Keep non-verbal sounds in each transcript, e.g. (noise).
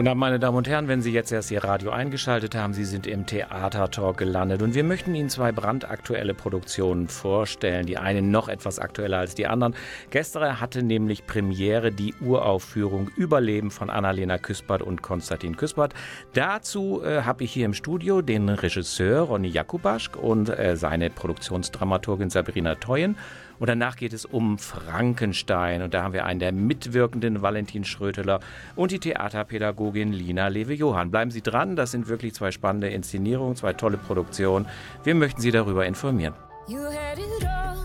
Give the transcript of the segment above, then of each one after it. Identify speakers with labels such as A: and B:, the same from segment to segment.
A: Guten Abend, meine Damen und Herren. Wenn Sie jetzt erst Ihr Radio eingeschaltet haben, Sie sind im Theatertalk gelandet und wir möchten Ihnen zwei brandaktuelle Produktionen vorstellen. Die eine noch etwas aktueller als die anderen. Gestern hatte nämlich Premiere die Uraufführung Überleben von Annalena Küspert und Konstantin Küspert. Dazu äh, habe ich hier im Studio den Regisseur Ronny Jakubaschk und äh, seine Produktionsdramaturgin Sabrina Teuen. Und danach geht es um Frankenstein. Und da haben wir einen der Mitwirkenden, Valentin Schröteler, und die Theaterpädagogin Lina Lewe-Johann. Bleiben Sie dran, das sind wirklich zwei spannende Inszenierungen, zwei tolle Produktionen. Wir möchten Sie darüber informieren. You had it all,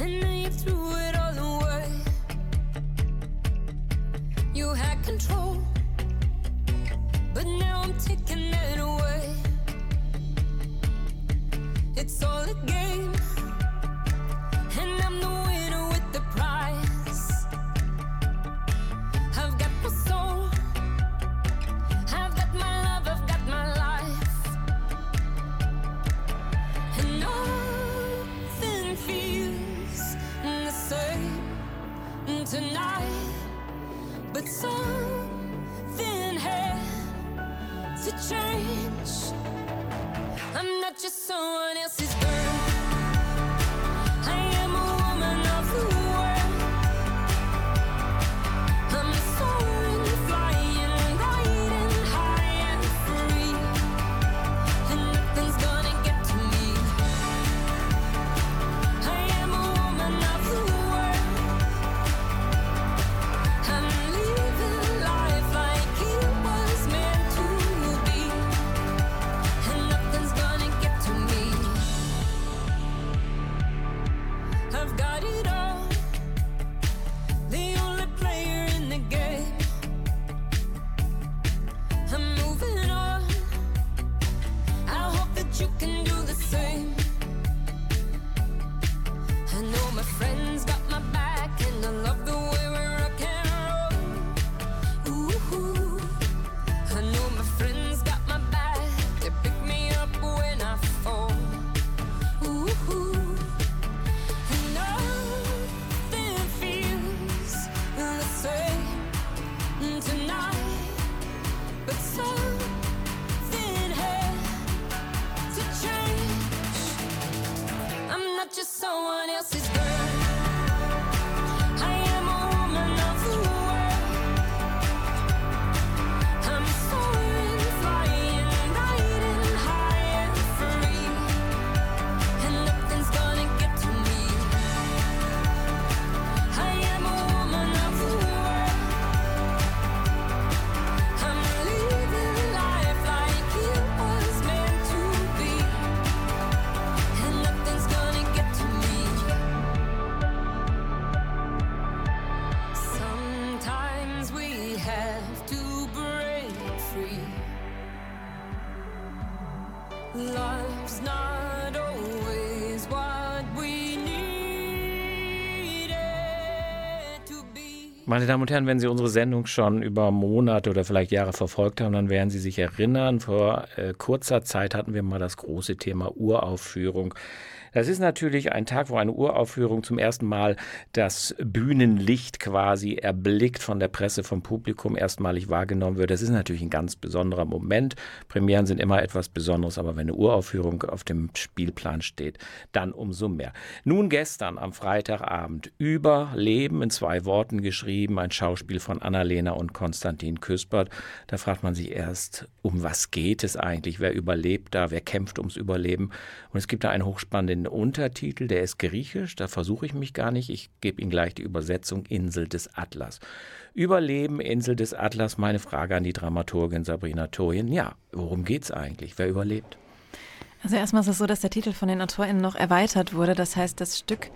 A: and then you threw it all away. You had control, but now I'm taking it away. It's all a game. and I'm the winner. Meine Damen und Herren, wenn Sie unsere Sendung schon über Monate oder vielleicht Jahre verfolgt haben, dann werden Sie sich erinnern, vor äh, kurzer Zeit hatten wir mal das große Thema Uraufführung das ist natürlich ein Tag, wo eine Uraufführung zum ersten Mal das Bühnenlicht quasi erblickt von der Presse, vom Publikum erstmalig wahrgenommen wird. Das ist natürlich ein ganz besonderer Moment. Premieren sind immer etwas Besonderes, aber wenn eine Uraufführung auf dem Spielplan steht, dann umso mehr. Nun gestern am Freitagabend Überleben in zwei Worten geschrieben, ein Schauspiel von Annalena und Konstantin Küspert. Da fragt man sich erst, um was geht es eigentlich? Wer überlebt da? Wer kämpft ums Überleben? Und es gibt da einen hochspannenden den Untertitel, der ist griechisch, da versuche ich mich gar nicht. Ich gebe Ihnen gleich die Übersetzung Insel des Atlas. Überleben, Insel des Atlas, meine Frage an die Dramaturgin Sabrina Toyen. Ja, worum geht's eigentlich? Wer überlebt?
B: Also erstmal ist es so, dass der Titel von den AutorInnen noch erweitert wurde. Das heißt, das Stück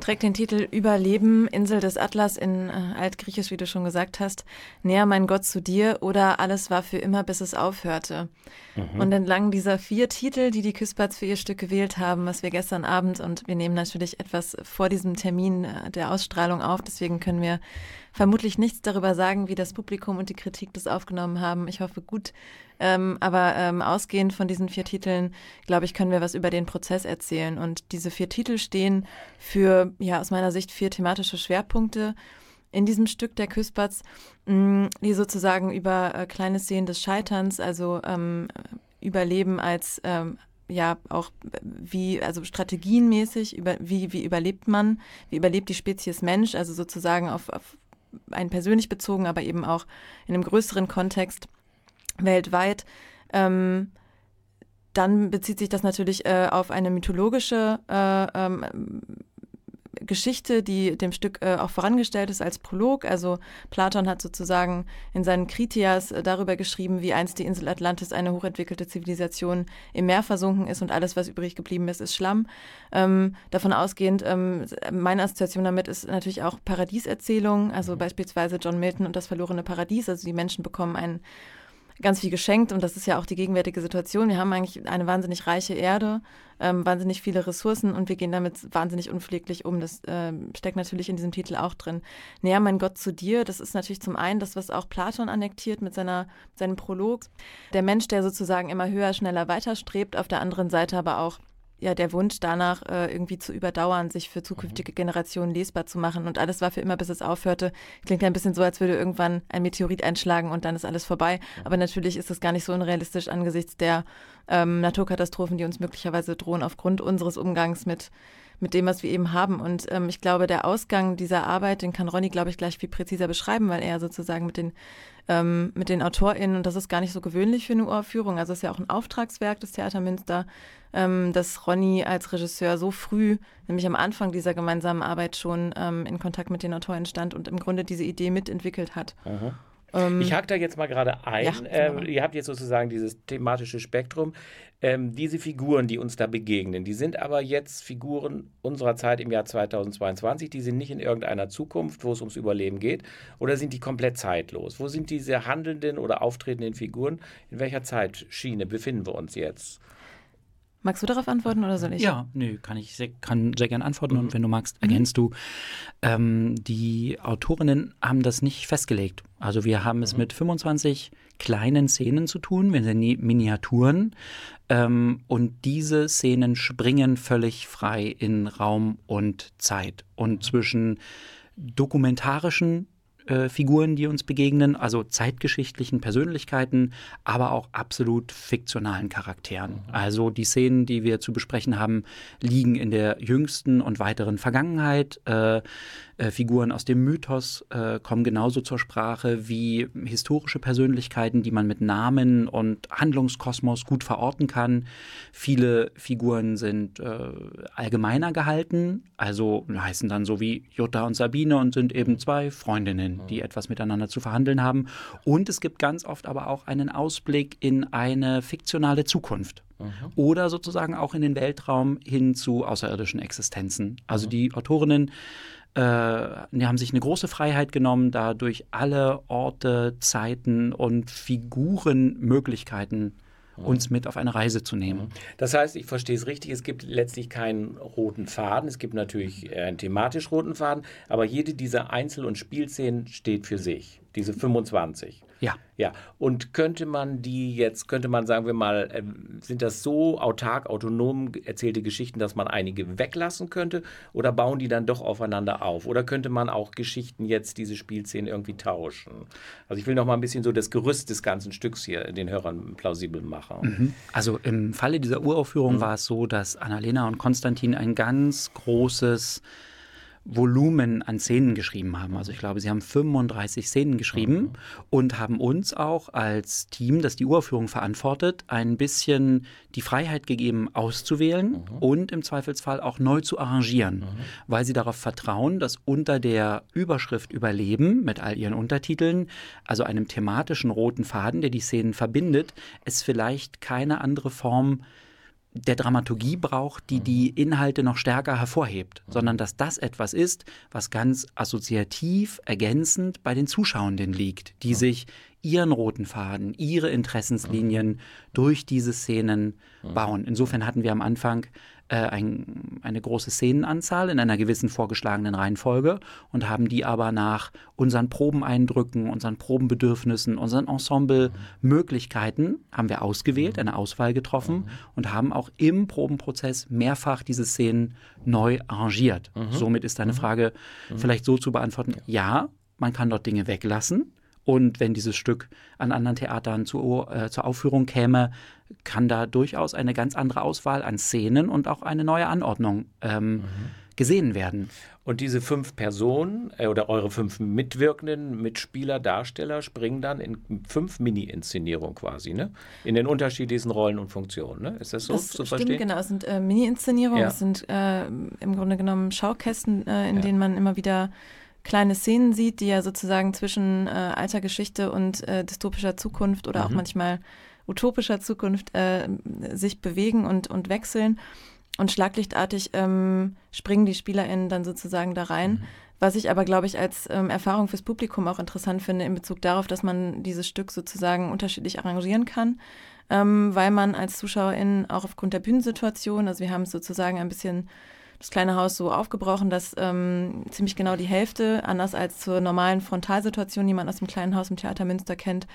B: trägt den Titel Überleben, Insel des Atlas in äh, Altgriechisch, wie du schon gesagt hast. Näher mein Gott zu dir oder Alles war für immer, bis es aufhörte. Mhm. Und entlang dieser vier Titel, die die Küsspatz für ihr Stück gewählt haben, was wir gestern Abend und wir nehmen natürlich etwas vor diesem Termin äh, der Ausstrahlung auf, deswegen können wir vermutlich nichts darüber sagen, wie das Publikum und die Kritik das aufgenommen haben. Ich hoffe gut. Ähm, aber ähm, ausgehend von diesen vier Titeln, glaube ich, können wir was über den Prozess erzählen. Und diese vier Titel stehen für, ja, aus meiner Sicht vier thematische Schwerpunkte in diesem Stück der Küsspatz, mm, die sozusagen über äh, kleine Szenen des Scheiterns, also ähm, Überleben als ähm, ja auch wie, also strategienmäßig, über, wie, wie überlebt man, wie überlebt die Spezies Mensch, also sozusagen auf, auf einen persönlich bezogen, aber eben auch in einem größeren Kontext weltweit. Ähm, dann bezieht sich das natürlich äh, auf eine mythologische äh, ähm, Geschichte, die dem Stück äh, auch vorangestellt ist als Prolog. Also Platon hat sozusagen in seinen Kritias äh, darüber geschrieben, wie einst die Insel Atlantis eine hochentwickelte Zivilisation im Meer versunken ist und alles, was übrig geblieben ist, ist Schlamm. Ähm, davon ausgehend, ähm, meine Assoziation damit ist natürlich auch Paradieserzählung, also mhm. beispielsweise John Milton und das verlorene Paradies. Also die Menschen bekommen einen ganz viel geschenkt und das ist ja auch die gegenwärtige Situation. Wir haben eigentlich eine wahnsinnig reiche Erde, ähm, wahnsinnig viele Ressourcen und wir gehen damit wahnsinnig unpfleglich um. Das äh, steckt natürlich in diesem Titel auch drin. Näher mein Gott zu dir, das ist natürlich zum einen das, was auch Platon annektiert mit seiner, seinem Prolog. Der Mensch, der sozusagen immer höher, schneller weiterstrebt, auf der anderen Seite aber auch ja der Wunsch danach, äh, irgendwie zu überdauern, sich für zukünftige Generationen lesbar zu machen. Und alles war für immer, bis es aufhörte. Klingt ja ein bisschen so, als würde irgendwann ein Meteorit einschlagen und dann ist alles vorbei. Aber natürlich ist das gar nicht so unrealistisch angesichts der ähm, Naturkatastrophen, die uns möglicherweise drohen aufgrund unseres Umgangs mit mit dem, was wir eben haben. Und ähm, ich glaube, der Ausgang dieser Arbeit, den kann Ronny, glaube ich, gleich viel präziser beschreiben, weil er sozusagen mit den, ähm, mit den AutorInnen, und das ist gar nicht so gewöhnlich für eine Uraufführung, also es ist ja auch ein Auftragswerk des Theater Münster, ähm, dass Ronny als Regisseur so früh, nämlich am Anfang dieser gemeinsamen Arbeit schon ähm, in Kontakt mit den AutorInnen stand und im Grunde diese Idee mitentwickelt hat.
C: Aha. Ähm, ich hake da jetzt mal gerade ein. Ja, ähm, ihr habt jetzt sozusagen dieses thematische Spektrum. Ähm, diese Figuren, die uns da begegnen, die sind aber jetzt Figuren unserer Zeit im Jahr 2022. Die sind nicht in irgendeiner Zukunft, wo es ums Überleben geht. Oder sind die komplett zeitlos? Wo sind diese handelnden oder auftretenden Figuren? In welcher Zeitschiene befinden wir uns jetzt?
B: Magst du darauf antworten oder soll ich?
D: Ja, nö, kann ich sehr, kann sehr gerne antworten mhm. und wenn du magst, mhm. ergänzt mhm. du. Ähm, die Autorinnen haben das nicht festgelegt. Also wir haben es mhm. mit 25 kleinen Szenen zu tun, wir sind Miniaturen ähm, und diese Szenen springen völlig frei in Raum und Zeit und zwischen dokumentarischen äh, Figuren, die uns begegnen, also zeitgeschichtlichen Persönlichkeiten, aber auch absolut fiktionalen Charakteren. Mhm. Also die Szenen, die wir zu besprechen haben, liegen in der jüngsten und weiteren Vergangenheit. Äh, äh, Figuren aus dem Mythos äh, kommen genauso zur Sprache wie historische Persönlichkeiten, die man mit Namen und Handlungskosmos gut verorten kann. Viele Figuren sind äh, allgemeiner gehalten, also heißen dann so wie Jutta und Sabine und sind eben zwei Freundinnen, die etwas miteinander zu verhandeln haben. Und es gibt ganz oft aber auch einen Ausblick in eine fiktionale Zukunft. Oder sozusagen auch in den Weltraum hin zu außerirdischen Existenzen. Also die Autorinnen äh, die haben sich eine große Freiheit genommen, da durch alle Orte, Zeiten und Figurenmöglichkeiten uns mit auf eine Reise zu nehmen.
C: Das heißt, ich verstehe es richtig, es gibt letztlich keinen roten Faden, es gibt natürlich einen thematisch roten Faden, aber jede dieser Einzel- und Spielszenen steht für sich, diese 25.
D: Ja.
C: Ja. Und könnte man die jetzt, könnte man, sagen wir mal, äh, sind das so autark, autonom erzählte Geschichten, dass man einige weglassen könnte? Oder bauen die dann doch aufeinander auf? Oder könnte man auch Geschichten jetzt, diese Spielszenen irgendwie tauschen? Also ich will noch mal ein bisschen so das Gerüst des ganzen Stücks hier den Hörern plausibel machen.
D: Mhm. Also im Falle dieser Uraufführung mhm. war es so, dass Annalena und Konstantin ein ganz großes Volumen an Szenen geschrieben haben. Also ich glaube, sie haben 35 Szenen geschrieben mhm. und haben uns auch als Team, das die Uraufführung verantwortet, ein bisschen die Freiheit gegeben, auszuwählen mhm. und im Zweifelsfall auch neu zu arrangieren, mhm. weil sie darauf vertrauen, dass unter der Überschrift Überleben mit all ihren Untertiteln, also einem thematischen roten Faden, der die Szenen verbindet, es vielleicht keine andere Form der Dramaturgie braucht, die die Inhalte noch stärker hervorhebt, sondern dass das etwas ist, was ganz assoziativ, ergänzend bei den Zuschauenden liegt, die sich ihren roten Faden, ihre Interessenslinien durch diese Szenen bauen. Insofern hatten wir am Anfang äh, ein, eine große Szenenanzahl in einer gewissen vorgeschlagenen Reihenfolge und haben die aber nach unseren Probeneindrücken, unseren Probenbedürfnissen, unseren Ensemblemöglichkeiten haben wir ausgewählt, eine Auswahl getroffen und haben auch im Probenprozess mehrfach diese Szenen neu arrangiert. Somit ist deine Frage vielleicht so zu beantworten, ja, man kann dort Dinge weglassen. Und wenn dieses Stück an anderen Theatern zu, äh, zur Aufführung käme, kann da durchaus eine ganz andere Auswahl an Szenen und auch eine neue Anordnung ähm, mhm. gesehen werden.
C: Und diese fünf Personen äh, oder eure fünf mitwirkenden Mitspieler, Darsteller springen dann in fünf Mini-Inszenierungen quasi, ne? In den unterschiedlichsten Rollen und Funktionen, ne? Ist das so
B: das
C: zu
B: stimmt,
C: verstehen?
B: Genau, es sind äh, Mini-Inszenierungen,
C: Ja.
B: es sind äh, im Grunde genommen Schaukästen, äh, in
C: Ja.
B: denen man immer wieder kleine Szenen sieht, die ja sozusagen zwischen äh, alter Geschichte und äh, dystopischer Zukunft oder auch
C: Mhm.
B: manchmal utopischer Zukunft äh, sich bewegen und, und wechseln. Und schlaglichtartig ähm, springen die SpielerInnen dann sozusagen da rein.
C: Mhm.
B: Was ich aber, glaube ich, als ähm, Erfahrung fürs Publikum auch interessant finde in Bezug darauf, dass man dieses Stück sozusagen unterschiedlich arrangieren kann, ähm, weil man als Zuschauerin auch aufgrund der Bühnensituation, also wir haben es sozusagen ein bisschen das kleine Haus so aufgebrochen, dass ähm, ziemlich genau die Hälfte, anders als zur normalen Frontalsituation, die man aus dem kleinen Haus im Theater Münster kennt,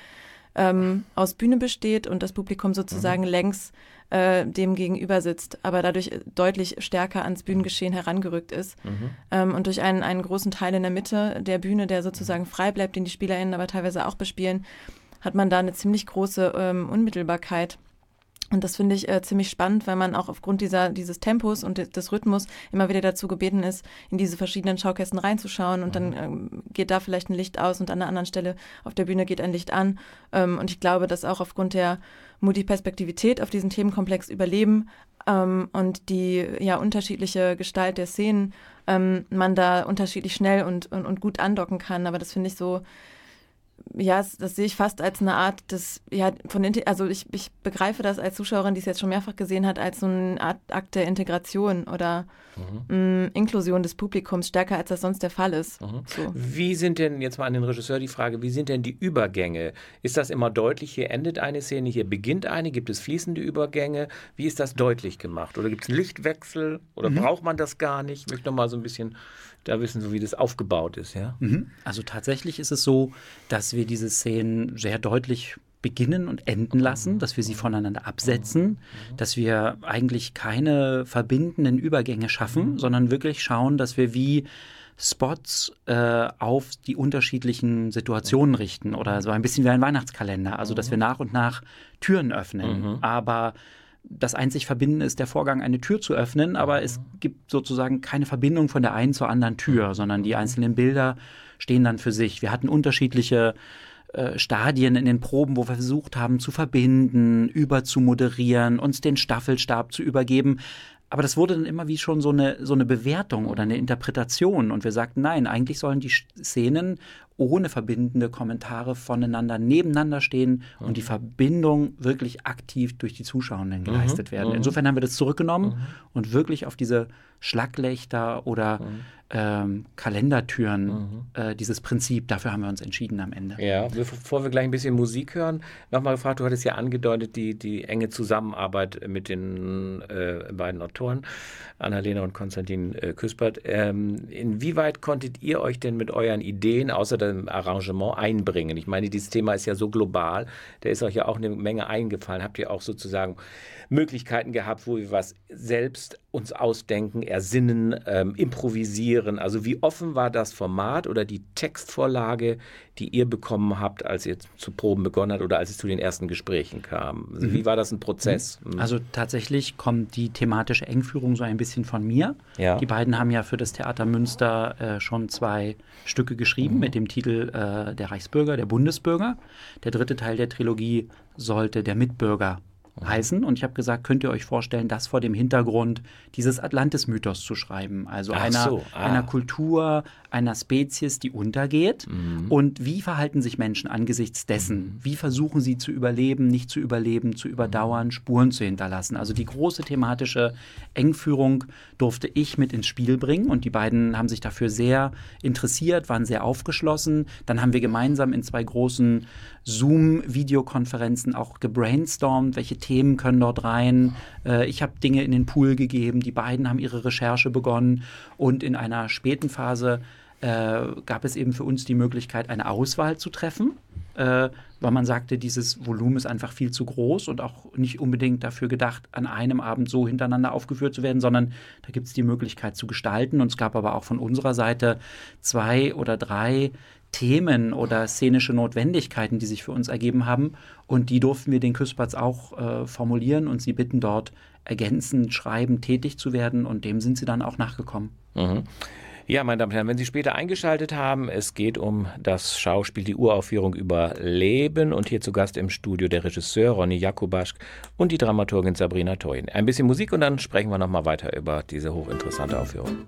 B: ähm, aus Bühne besteht und das Publikum sozusagen längs äh, dem gegenüber sitzt, aber dadurch deutlich stärker ans Bühnengeschehen herangerückt ist. Ähm, und durch einen, einen großen Teil in der Mitte der Bühne, der sozusagen frei bleibt, den die SpielerInnen aber teilweise auch bespielen, hat man da eine ziemlich große ähm, Unmittelbarkeit. Und das finde ich äh, ziemlich spannend, weil man auch aufgrund dieser, dieses Tempos und de- des Rhythmus immer wieder dazu gebeten ist, in diese verschiedenen Schaukästen reinzuschauen. Und dann ähm, geht da vielleicht ein Licht aus und an einer anderen Stelle auf der Bühne geht ein Licht an. Ähm, und ich glaube, dass auch aufgrund der Multiperspektivität auf diesen Themenkomplex überleben ähm, und die ja unterschiedliche Gestalt der Szenen, ähm, man da unterschiedlich schnell und, und, und gut andocken kann. Aber das finde ich so ja, das, sehe ich fast als eine Art des, ja, von, also ich, ich begreife das als Zuschauerin, die es jetzt schon mehrfach gesehen hat, als so eine Art Akt der Integration oder mh, Inklusion des Publikums, stärker als das sonst der Fall ist. So.
C: Wie sind denn, jetzt mal an den Regisseur die Frage, wie sind denn die Übergänge? Ist das immer deutlich, hier endet eine Szene, hier beginnt eine? Gibt es fließende Übergänge? Wie ist das deutlich gemacht? Oder gibt es einen Lichtwechsel? Oder braucht man das gar nicht? Ich möchte noch mal so ein bisschen da wissen, so wie das aufgebaut ist, ja?
D: Mhm. Also tatsächlich ist es so, dass wir diese Szenen sehr deutlich beginnen und enden lassen, dass wir sie voneinander absetzen, dass wir eigentlich keine verbindenden Übergänge schaffen, sondern wirklich schauen, dass wir wie Spots äh, auf die unterschiedlichen Situationen richten oder so ein bisschen wie ein Weihnachtskalender, also dass wir nach und nach Türen öffnen, aber das einzig Verbindende ist der Vorgang, eine Tür zu öffnen, aber es gibt sozusagen keine Verbindung von der einen zur anderen Tür, sondern die einzelnen Bilder stehen dann für sich. Wir hatten unterschiedliche äh, Stadien in den Proben, wo wir versucht haben zu verbinden, über zu moderieren, uns den Staffelstab zu übergeben. Aber das wurde dann immer wie schon so eine, so eine Bewertung oder eine Interpretation. Und wir sagten, nein, eigentlich sollen die Szenen ohne verbindende Kommentare voneinander nebeneinander stehen und die Verbindung wirklich aktiv durch die Zuschauenden geleistet werden. Insofern haben wir das zurückgenommen und wirklich auf diese Schlaglichter oder ähm, Kalendertüren, äh, dieses Prinzip, dafür haben wir uns entschieden am Ende.
C: Ja, bevor wir gleich ein bisschen Musik hören, nochmal gefragt, du hattest ja angedeutet, die, die enge Zusammenarbeit mit den äh, beiden Autoren, Annalena und Konstantin äh, Küspert. Ähm, inwieweit konntet ihr euch denn mit euren Ideen außer dem Arrangement einbringen? Ich meine, dieses Thema ist ja so global, da ist euch ja auch eine Menge eingefallen. Habt ihr auch sozusagen Möglichkeiten gehabt, wo wir was selbst uns ausdenken, ersinnen, ähm, improvisieren? Also wie offen war das Format oder die Textvorlage, die ihr bekommen habt, als ihr zu Proben begonnen habt oder als es zu den ersten Gesprächen kam? Also Wie war das ein Prozess? Mhm.
D: Also tatsächlich kommt die thematische Engführung so ein bisschen von mir.
C: Ja.
D: Die beiden haben ja für das Theater Münster äh, schon zwei Stücke geschrieben
C: Mhm.
D: mit dem Titel äh, Der Reichsbürger, der Bundesbürger. Der dritte Teil der Trilogie sollte der Mitbürger heißen. Und ich habe gesagt, könnt ihr euch vorstellen, das vor dem Hintergrund dieses Atlantis-Mythos zu schreiben. Also einer, so, ah. einer Kultur, einer Spezies, die untergeht. Mhm. Und wie verhalten sich Menschen angesichts dessen? Mhm. Wie versuchen sie zu überleben, nicht zu überleben, zu überdauern, Spuren zu hinterlassen? Also die große thematische Engführung durfte ich mit ins Spiel bringen. Und die beiden haben sich dafür sehr interessiert, waren sehr aufgeschlossen. Dann haben wir gemeinsam in zwei großen Zoom-Videokonferenzen auch gebrainstormt, welche Themen können dort rein. Äh, ich habe Dinge in den Pool gegeben, die beiden haben ihre Recherche begonnen und in einer späten Phase äh, gab es eben für uns die Möglichkeit, eine Auswahl zu treffen, äh, weil man sagte, dieses Volumen ist einfach viel zu groß und auch nicht unbedingt dafür gedacht, an einem Abend so hintereinander aufgeführt zu werden, sondern da gibt es die Möglichkeit zu gestalten. Und es gab aber auch von unserer Seite zwei oder drei Themen oder szenische Notwendigkeiten, die sich für uns ergeben haben. Und die durften wir den Küsspatz auch äh, formulieren und sie bitten dort ergänzend schreiben, tätig zu werden. Und dem sind sie dann auch nachgekommen.
C: Mhm. Ja, meine Damen und Herren, wenn Sie später eingeschaltet haben, es geht um das Schauspiel, die Uraufführung über Leben und hier zu Gast im Studio der Regisseur Ronny Jakubaschk und die Dramaturgin Sabrina Toin. Ein bisschen Musik und dann sprechen wir nochmal weiter über diese hochinteressante Aufführung.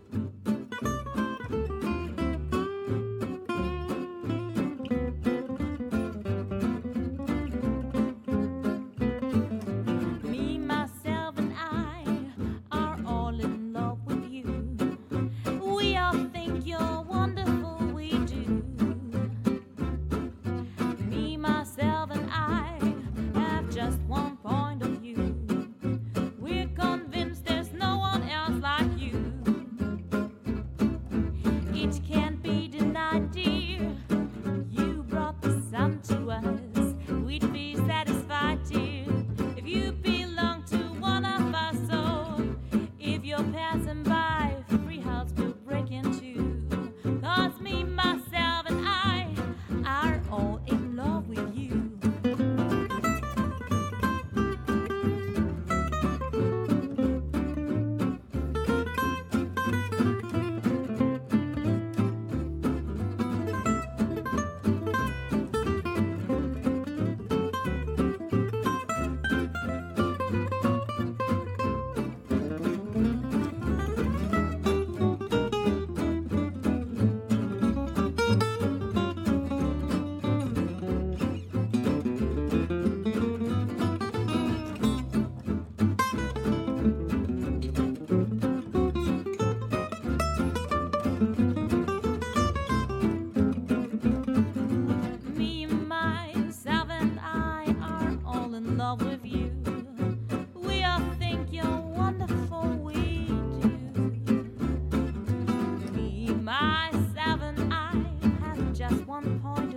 E: upon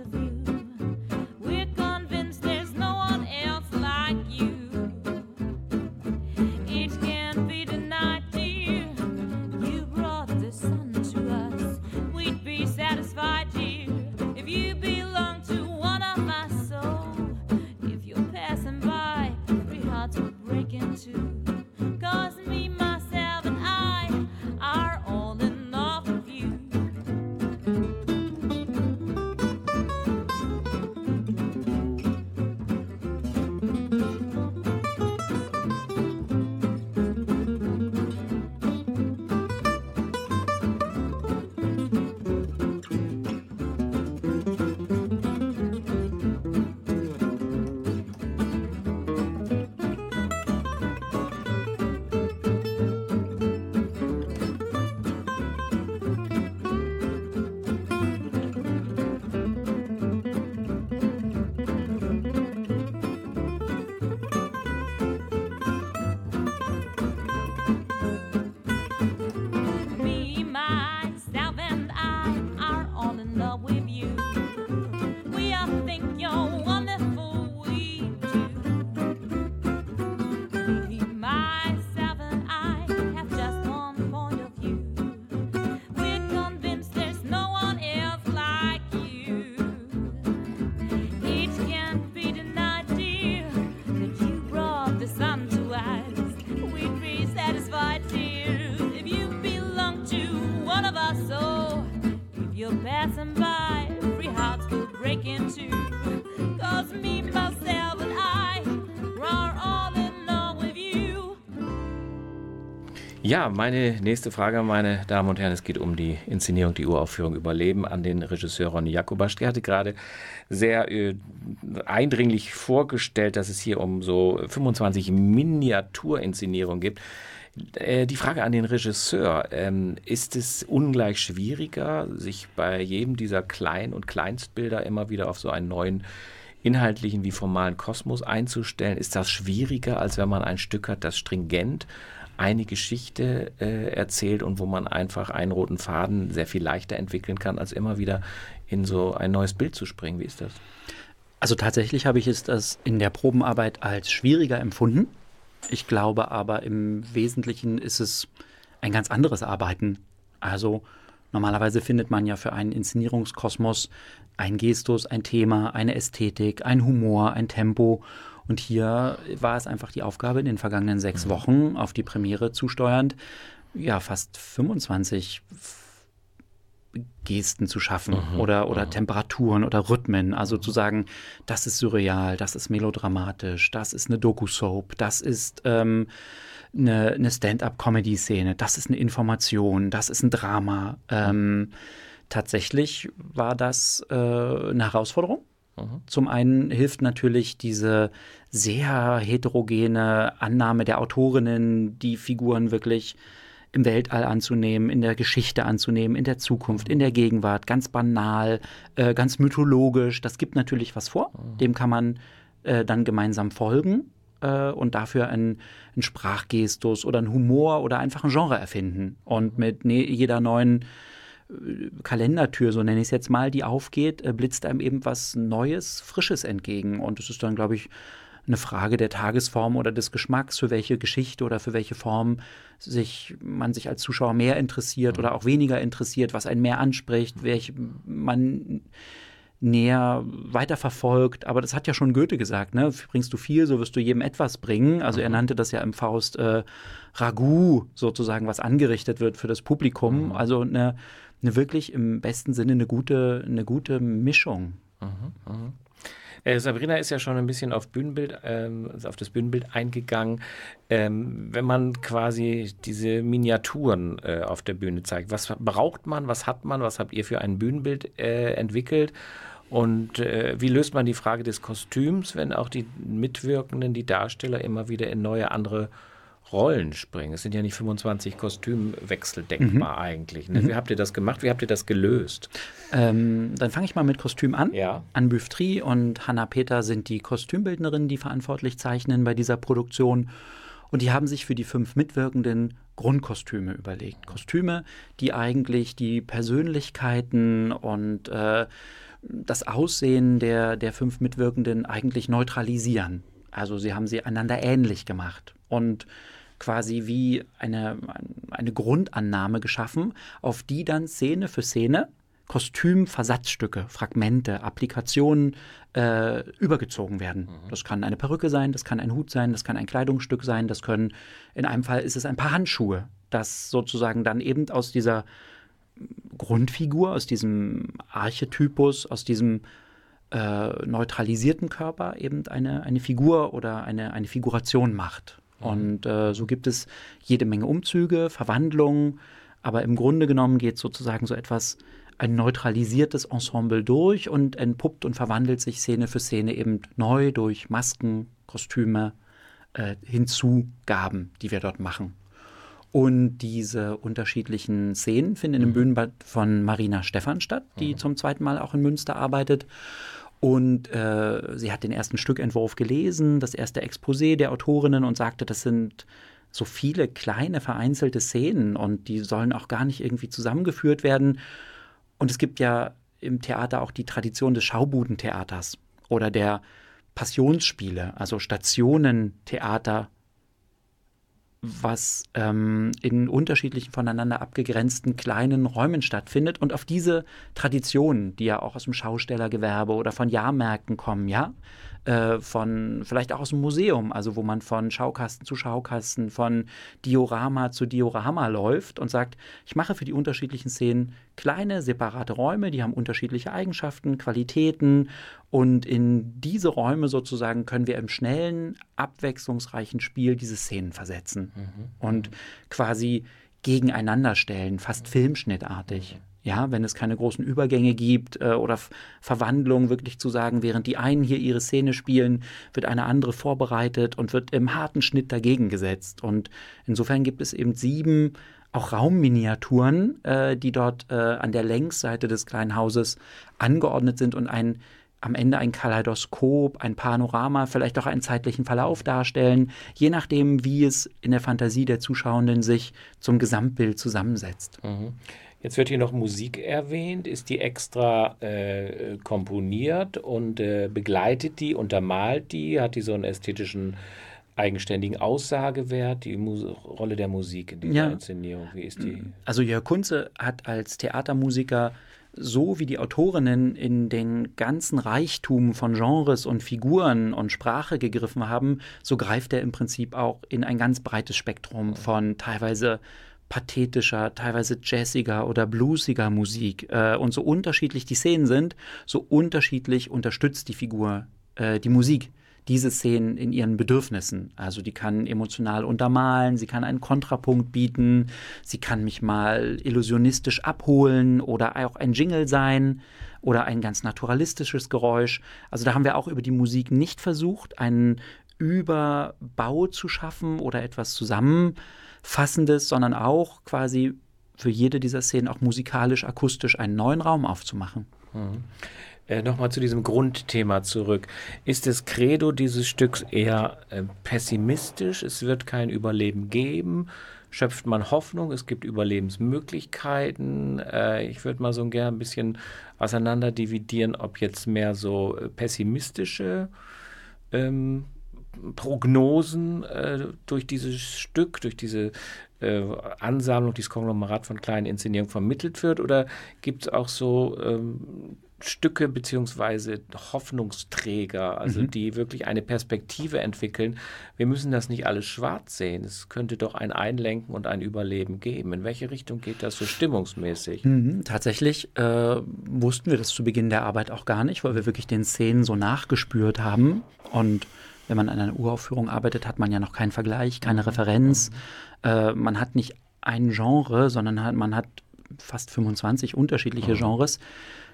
C: Ja, meine nächste Frage, meine Damen und Herren, es geht um die Inszenierung, die Uraufführung Überleben an den Regisseur Ronny Jakubasch. Der hatte gerade sehr äh, eindringlich vorgestellt, dass es hier um so 25 Miniaturinszenierungen gibt. Äh, die Frage an den Regisseur, ähm, ist es ungleich schwieriger, sich bei jedem dieser Klein- und Kleinstbilder immer wieder auf so einen neuen inhaltlichen wie formalen Kosmos einzustellen? Ist das schwieriger, als wenn man ein Stück hat, das stringent eine Geschichte äh, erzählt und wo man einfach einen roten Faden sehr viel leichter entwickeln kann, als immer wieder in so ein neues Bild zu springen. Wie ist das?
D: Also tatsächlich habe ich es das in der Probenarbeit als schwieriger empfunden. Ich glaube aber im Wesentlichen ist es ein ganz anderes Arbeiten. Also normalerweise findet man ja für einen Inszenierungskosmos ein Gestus, ein Thema, eine Ästhetik, ein Humor, ein Tempo und hier war es einfach die Aufgabe, in den vergangenen sechs mhm. Wochen auf die Premiere zusteuernd, ja, fast 25 Gesten zu schaffen mhm, oder, oder mhm. Temperaturen oder Rhythmen. Also zu sagen, das ist surreal, das ist melodramatisch, das ist eine Doku-Soap, das ist ähm, eine, eine Stand-up-Comedy-Szene, das ist eine Information, das ist ein Drama. Ähm, tatsächlich war das äh, eine Herausforderung. Mhm. Zum einen hilft natürlich diese sehr heterogene Annahme der Autorinnen, die Figuren wirklich im Weltall anzunehmen, in der Geschichte anzunehmen, in der Zukunft, in der Gegenwart, ganz banal, äh, ganz mythologisch. Das gibt natürlich was vor. Mhm. Dem kann man äh, dann gemeinsam folgen äh, und dafür einen, einen Sprachgestus oder einen Humor oder einfach ein Genre erfinden. Und mit ne, jeder neuen Kalendertür, so nenne ich es jetzt mal, die aufgeht, äh, blitzt einem eben was Neues, Frisches entgegen. Und es ist dann, glaube ich, eine Frage der Tagesform oder des Geschmacks, für welche Geschichte oder für welche Form sich man sich als Zuschauer mehr interessiert oder auch weniger interessiert, was einen mehr anspricht, welche man näher weiterverfolgt. Aber das hat ja schon Goethe gesagt, ne? Bringst du viel, so wirst du jedem etwas bringen. Also er mhm. nannte das ja im Faust äh, Ragout sozusagen, was angerichtet wird für das Publikum. Mhm. Also eine eine wirklich im besten Sinne eine gute, eine gute Mischung. Mhm,
C: mh. Äh, Sabrina ist ja schon ein bisschen auf Bühnenbild, ähm, auf das Bühnenbild eingegangen. Ähm, wenn man quasi diese Miniaturen äh, auf der Bühne zeigt, was braucht man, was hat man, was habt ihr für ein Bühnenbild äh, entwickelt? Und äh, wie löst man die Frage des Kostüms, wenn auch die Mitwirkenden, die Darsteller immer wieder in neue, andere Rollen springen. Es sind ja nicht 25 Kostümwechsel denkbar mhm. eigentlich. Ne? Mhm. Wie habt ihr das gemacht? Wie habt ihr das gelöst?
D: Ähm, dann fange ich mal mit Kostüm an.
C: Ja.
D: Anne Büftri und Hanna Peter sind die Kostümbildnerinnen, die verantwortlich zeichnen bei dieser Produktion. Und die haben sich für die fünf Mitwirkenden Grundkostüme überlegt. Kostüme, die eigentlich die Persönlichkeiten und äh, das Aussehen der, der fünf Mitwirkenden eigentlich neutralisieren. Also sie haben sie einander ähnlich gemacht. Und quasi wie eine, eine Grundannahme geschaffen, auf die dann Szene für Szene Kostümversatzstücke, Fragmente, Applikationen äh, übergezogen werden. Mhm. Das kann eine Perücke sein, das kann ein Hut sein, das kann ein Kleidungsstück sein, das können, in einem Fall ist es ein paar Handschuhe, das sozusagen dann eben aus dieser Grundfigur, aus diesem Archetypus, aus diesem äh, neutralisierten Körper eben eine, eine Figur oder eine, eine Figuration macht. Mhm. Und äh, so gibt es jede Menge Umzüge, Verwandlungen, aber im Grunde genommen geht sozusagen so etwas, ein neutralisiertes Ensemble durch und entpuppt und verwandelt sich Szene für Szene eben neu durch Masken, Kostüme, äh, Hinzugaben, die wir dort machen. Und diese unterschiedlichen Szenen finden mhm. im Bühnenbad von Marina Stephan statt, die mhm. zum zweiten Mal auch in Münster arbeitet. Und äh, sie hat den ersten Stückentwurf gelesen, das erste Exposé der Autorinnen und sagte, das sind so viele kleine vereinzelte Szenen und die sollen auch gar nicht irgendwie zusammengeführt werden. Und es gibt ja im Theater auch die Tradition des Schaubudentheaters oder der Passionsspiele, also Stationentheater, was ähm, in unterschiedlichen voneinander abgegrenzten kleinen Räumen stattfindet. Und auf diese Traditionen, die ja auch aus dem Schaustellergewerbe oder von Jahrmärkten kommen, ja, äh, von vielleicht auch aus dem Museum, also wo man von Schaukasten zu Schaukasten, von Diorama zu Diorama läuft und sagt, ich mache für die unterschiedlichen Szenen kleine, separate Räume, die haben unterschiedliche Eigenschaften, Qualitäten. Und in diese Räume sozusagen können wir im schnellen, abwechslungsreichen Spiel diese Szenen versetzen mhm. und quasi gegeneinander stellen, fast filmschnittartig. Ja, wenn es keine großen Übergänge gibt äh, oder Verwandlungen, wirklich zu sagen, während die einen hier ihre Szene spielen, wird eine andere vorbereitet und wird im harten Schnitt dagegen gesetzt. Und insofern gibt es eben sieben auch Raumminiaturen, äh, die dort äh, an der Längsseite des kleinen Hauses angeordnet sind und ein am Ende ein Kaleidoskop, ein Panorama, vielleicht auch einen zeitlichen Verlauf darstellen, je nachdem, wie es in der Fantasie der Zuschauenden sich zum Gesamtbild zusammensetzt.
C: Mhm. Jetzt wird hier noch Musik erwähnt. Ist die extra äh, komponiert und äh, begleitet die, untermalt die? Hat die so einen ästhetischen, eigenständigen Aussagewert? Die Mus Rolle der Musik in dieser ja. Inszenierung, wie ist die?
D: Also Jörg Kunze hat als Theatermusiker so wie die Autorinnen in den ganzen Reichtum von Genres und Figuren und Sprache gegriffen haben, so greift er im Prinzip auch in ein ganz breites Spektrum von teilweise pathetischer, teilweise jazziger oder bluesiger Musik. Äh, und so unterschiedlich die Szenen sind, so unterschiedlich unterstützt die Figur äh, die Musik diese Szenen in ihren Bedürfnissen. Also die kann emotional untermalen, sie kann einen Kontrapunkt bieten, sie kann mich mal illusionistisch abholen oder auch ein Jingle sein oder ein ganz naturalistisches Geräusch. Also da haben wir auch über die Musik nicht versucht, einen Überbau zu schaffen oder etwas zusammen Fassendes, sondern auch quasi für jede dieser Szenen auch musikalisch, akustisch einen neuen Raum aufzumachen. Mhm.
C: Äh, Nochmal zu diesem Grundthema zurück. Ist das Credo dieses Stücks eher äh, pessimistisch? Es wird kein Überleben geben. Schöpft man Hoffnung? Es gibt Überlebensmöglichkeiten. Äh, ich würde mal so gerne ein bisschen auseinander dividieren, ob jetzt mehr so äh, pessimistische ähm, Prognosen äh, durch dieses Stück, durch diese äh, Ansammlung, dieses Konglomerat von kleinen Inszenierungen vermittelt wird? Oder gibt es auch so ähm, Stücke beziehungsweise Hoffnungsträger, also mhm. die wirklich eine Perspektive entwickeln? Wir müssen das nicht alles schwarz sehen. Es könnte doch ein Einlenken und ein Überleben geben. In welche Richtung geht das so stimmungsmäßig?
D: Mhm, tatsächlich äh, wussten wir das zu Beginn der Arbeit auch gar nicht, weil wir wirklich den Szenen so nachgespürt haben und wenn man an einer Uraufführung arbeitet, hat man ja noch keinen Vergleich, keine mhm. Referenz. Mhm. Äh, man hat nicht ein Genre, sondern hat, man hat fast 25 unterschiedliche mhm. Genres.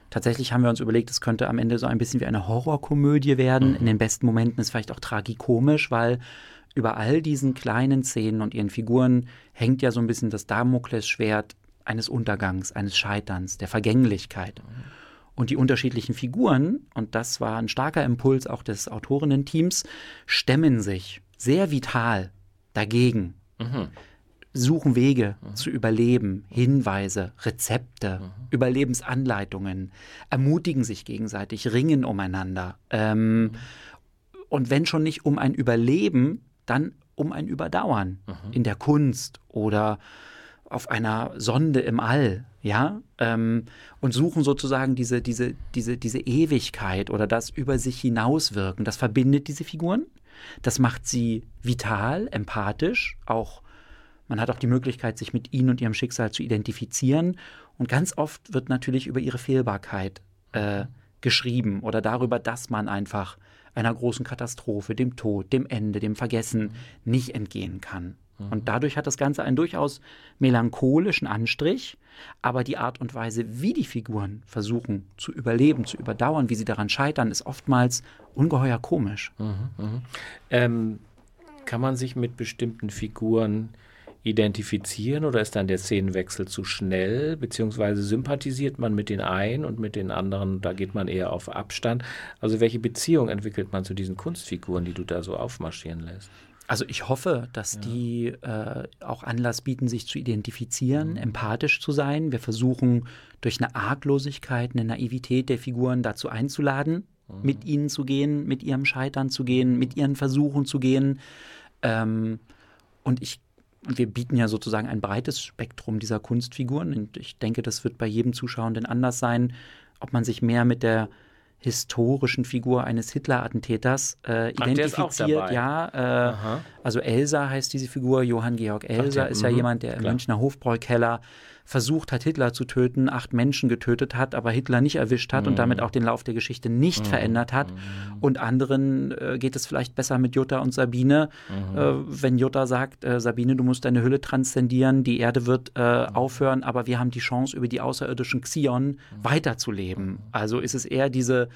D: Tatsächlich haben wir uns überlegt, es könnte am Ende so ein bisschen wie eine Horrorkomödie werden. Mhm. In den besten Momenten ist vielleicht auch tragikomisch, weil über all diesen kleinen Szenen und ihren Figuren hängt ja so ein bisschen das Damoklesschwert eines Untergangs, eines Scheiterns, der Vergänglichkeit. Mhm. Und die unterschiedlichen Figuren, und das war ein starker Impuls auch des Autorinnen-Teams, stemmen sich sehr vital dagegen. Mhm. Suchen Wege mhm. zu überleben, Hinweise, Rezepte, mhm. Überlebensanleitungen, ermutigen sich gegenseitig, ringen umeinander. Ähm, mhm. und wenn schon nicht um ein Überleben, dann um ein Überdauern mhm. in der Kunst oder auf einer Sonde im All, ja, ähm, und suchen sozusagen diese, diese, diese, diese Ewigkeit oder das über sich hinauswirken. Das verbindet diese Figuren, das macht sie vital, empathisch, auch man hat auch die Möglichkeit, sich mit ihnen und ihrem Schicksal zu identifizieren. Und ganz oft wird natürlich über ihre Fehlbarkeit äh, geschrieben oder darüber, dass man einfach einer großen Katastrophe, dem Tod, dem Ende, dem Vergessen nicht entgehen kann. Und dadurch hat das Ganze einen durchaus melancholischen Anstrich, aber die Art und Weise, wie die Figuren versuchen zu überleben, zu überdauern, wie sie daran scheitern, ist oftmals ungeheuer komisch. Mhm,
C: mh. ähm, kann man sich mit bestimmten Figuren identifizieren oder ist dann der Szenenwechsel zu schnell, beziehungsweise sympathisiert man mit den einen und mit den anderen, da geht man eher auf Abstand. Also welche Beziehung entwickelt man zu diesen Kunstfiguren, die du da so aufmarschieren lässt?
D: Also ich hoffe, dass ja. die äh, auch Anlass bieten, sich zu identifizieren, mhm. empathisch zu sein. Wir versuchen durch eine Arglosigkeit, eine Naivität der Figuren dazu einzuladen, mhm. mit ihnen zu gehen, mit ihrem Scheitern zu gehen, mit ihren Versuchen zu gehen. Ähm, und ich wir bieten ja sozusagen ein breites Spektrum dieser Kunstfiguren. Und ich denke, das wird bei jedem Zuschauenden anders sein, ob man sich mehr mit der historischen Figur eines Hitler-Attentäters äh, identifiziert. ja, äh, also Elsa heißt diese Figur, Johann Georg Elsa Ach, ist ja mhm. jemand, der im ja. Münchner Hofbräukeller versucht hat, Hitler zu töten, acht Menschen getötet hat, aber Hitler nicht erwischt hat mhm. und damit auch den Lauf der Geschichte nicht mhm. verändert hat. Mhm. Und anderen äh, geht es vielleicht besser mit Jutta und Sabine, mhm. äh, wenn Jutta sagt, äh, Sabine, du musst deine Hülle transzendieren, die Erde wird äh, mhm. aufhören, aber wir haben die Chance, über die außerirdischen Xion mhm. weiterzuleben. Also ist es eher diese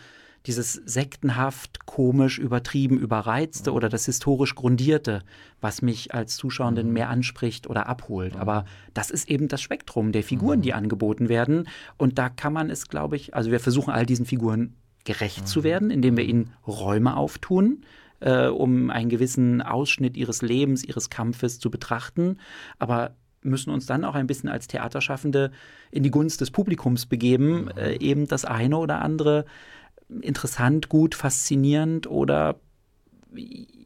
D: dieses sektenhaft, komisch, übertrieben, überreizte oder das historisch grundierte, was mich als Zuschauenden mhm. mehr anspricht oder abholt. Aber das ist eben das Spektrum der Figuren, die mhm. angeboten werden. Und da kann man es, glaube ich, also wir versuchen all diesen Figuren gerecht zu mhm. werden, indem wir ihnen Räume auftun, äh, um einen gewissen Ausschnitt ihres Lebens, ihres Kampfes zu betrachten. Aber müssen uns dann auch ein bisschen als Theaterschaffende in die Gunst des Publikums begeben, äh, eben das eine oder andere interessant, gut, faszinierend oder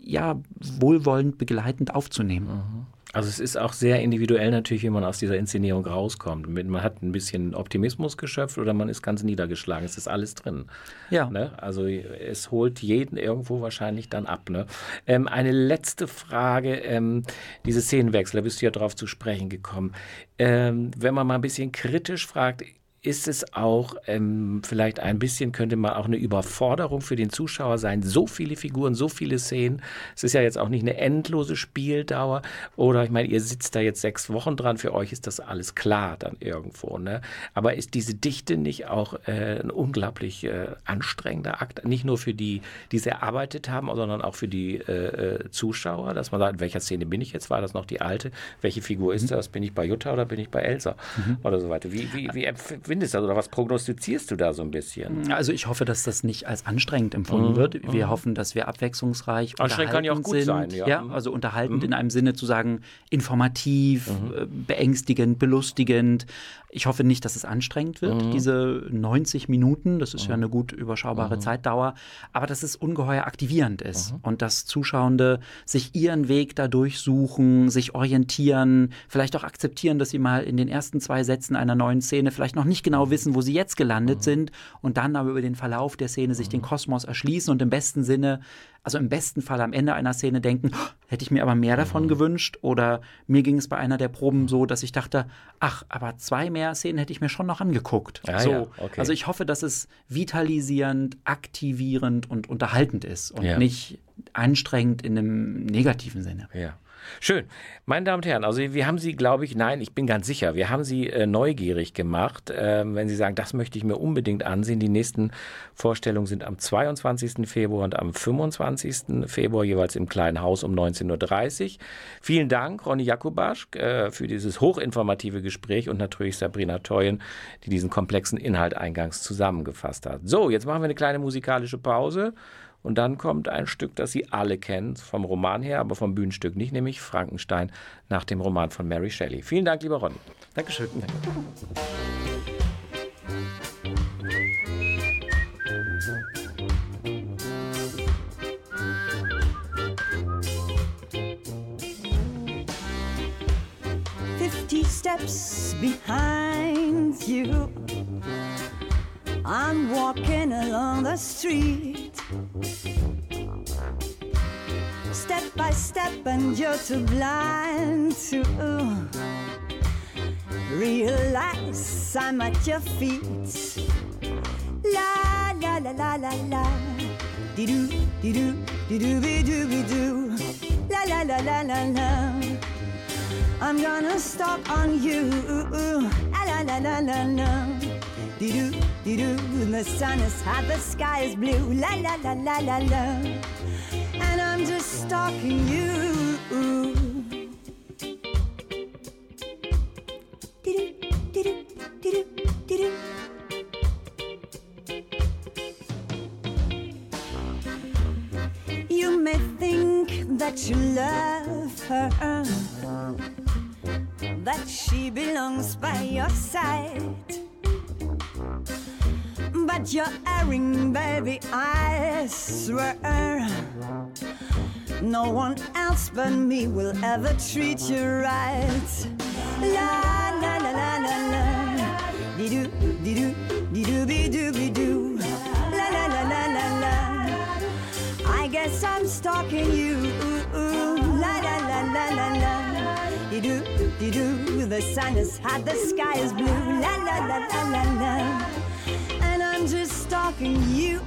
D: ja, wohlwollend begleitend aufzunehmen. Mhm.
C: Also es ist auch sehr individuell natürlich, wie man aus dieser Inszenierung rauskommt. Man hat ein bisschen Optimismus geschöpft oder man ist ganz niedergeschlagen. Es ist alles drin. Ja. Ne? Also es holt jeden irgendwo wahrscheinlich dann ab. Ne? Ähm, eine letzte Frage, ähm, diese Szenenwechsel, da bist du ja drauf zu sprechen gekommen. Ähm, wenn man mal ein bisschen kritisch fragt, ist es auch ähm, vielleicht ein bisschen, könnte man auch eine Überforderung für den Zuschauer sein. So viele Figuren, so viele Szenen. Es ist ja jetzt auch nicht eine endlose Spieldauer. Oder ich meine, ihr sitzt da jetzt sechs Wochen dran, für euch ist das alles klar dann irgendwo. Ne? Aber ist diese Dichte nicht auch äh, ein unglaublich äh, anstrengender Akt? Nicht nur für die, die es erarbeitet haben, sondern auch für die äh, äh Zuschauer, dass man sagt, in welcher Szene bin ich jetzt? War das noch die alte? Welche Figur ist mhm. das? Bin ich bei Jutta oder bin ich bei Elsa? Mhm. Oder so weiter. Wie, wie, wie empfindest das oder was prognostizierst du da so ein bisschen?
D: Also ich hoffe, dass das nicht als anstrengend empfunden mhm. wird. Wir mhm. hoffen, dass wir abwechslungsreich
C: Anstrengend kann ja auch gut
D: sind.
C: sein,
D: ja. ja also unterhaltend mhm. in einem Sinne zu sagen, informativ, mhm. Äh, beängstigend, belustigend, ich hoffe nicht, dass es anstrengend wird, mhm. diese 90 Minuten. Das ist mhm. ja eine gut überschaubare mhm. Zeitdauer. Aber dass es ungeheuer aktivierend ist mhm. und dass Zuschauende sich ihren Weg dadurch suchen, sich orientieren, vielleicht auch akzeptieren, dass sie mal in den ersten zwei Sätzen einer neuen Szene vielleicht noch nicht genau mhm. wissen, wo sie jetzt gelandet mhm. sind und dann aber über den Verlauf der Szene sich den Kosmos erschließen und im besten Sinne also im besten Fall am Ende einer Szene denken, oh, hätte ich mir aber mehr davon mhm. gewünscht. Oder mir ging es bei einer der Proben so, dass ich dachte, ach, aber zwei mehr Szenen hätte ich mir schon noch angeguckt.
C: Ah,
D: so.
C: Ja, okay.
D: Also ich hoffe, dass es vitalisierend, aktivierend und unterhaltend ist und ja. nicht anstrengend in einem negativen Sinne.
C: Ja. Schön. Meine Damen und Herren, also wir haben Sie, glaube ich, nein, ich bin ganz sicher, wir haben Sie äh, neugierig gemacht, äh, wenn Sie sagen, das möchte ich mir unbedingt ansehen. Die nächsten Vorstellungen sind am 22. Februar und am 25. Februar jeweils im Kleinen Haus um 19.30 Uhr. Vielen Dank, Ronny Jakubasch, äh, für dieses hochinformative Gespräch und natürlich Sabrina Teuen, die diesen komplexen Inhalt eingangs zusammengefasst hat. So, jetzt machen wir eine kleine musikalische Pause. Und dann kommt ein Stück, das Sie alle kennen, vom Roman her, aber vom Bühnenstück nicht, nämlich Frankenstein nach dem Roman von Mary Shelley. Vielen Dank, lieber Ronny.
D: Dankeschön. Danke.
F: Fifty steps behind you. I'm walking along the street. Step by step, and you're too blind to realize I'm at your feet. La la la la la la. Dee doo, dee doo, dee doo, be doo, be doo. La la la la la la. I'm gonna stalk on you. Ah, la la la la la la. Dee doo, dee doo. The sun is hot, the sky is blue. La la la la la la. And I'm just stalking you. Dee doo, dee doo, dee doo. You may think that you love her, that she belongs by your side but you're erring, baby, I swear. No one else but me will ever treat you right. La la la la la la. Dee doo, dee doo, dee doo, be doo, be. La la la la la la. I guess I'm stalking you. Ooh La la la la la la. Dee doo, dee doo. The sun is hot, the sky is blue. La la la la la la. And I'm just stalking you.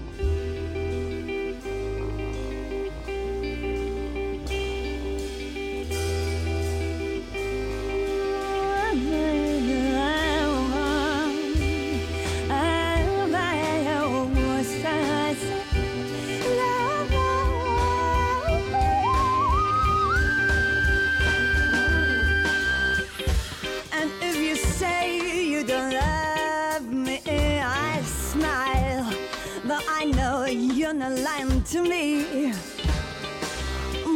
F: To me.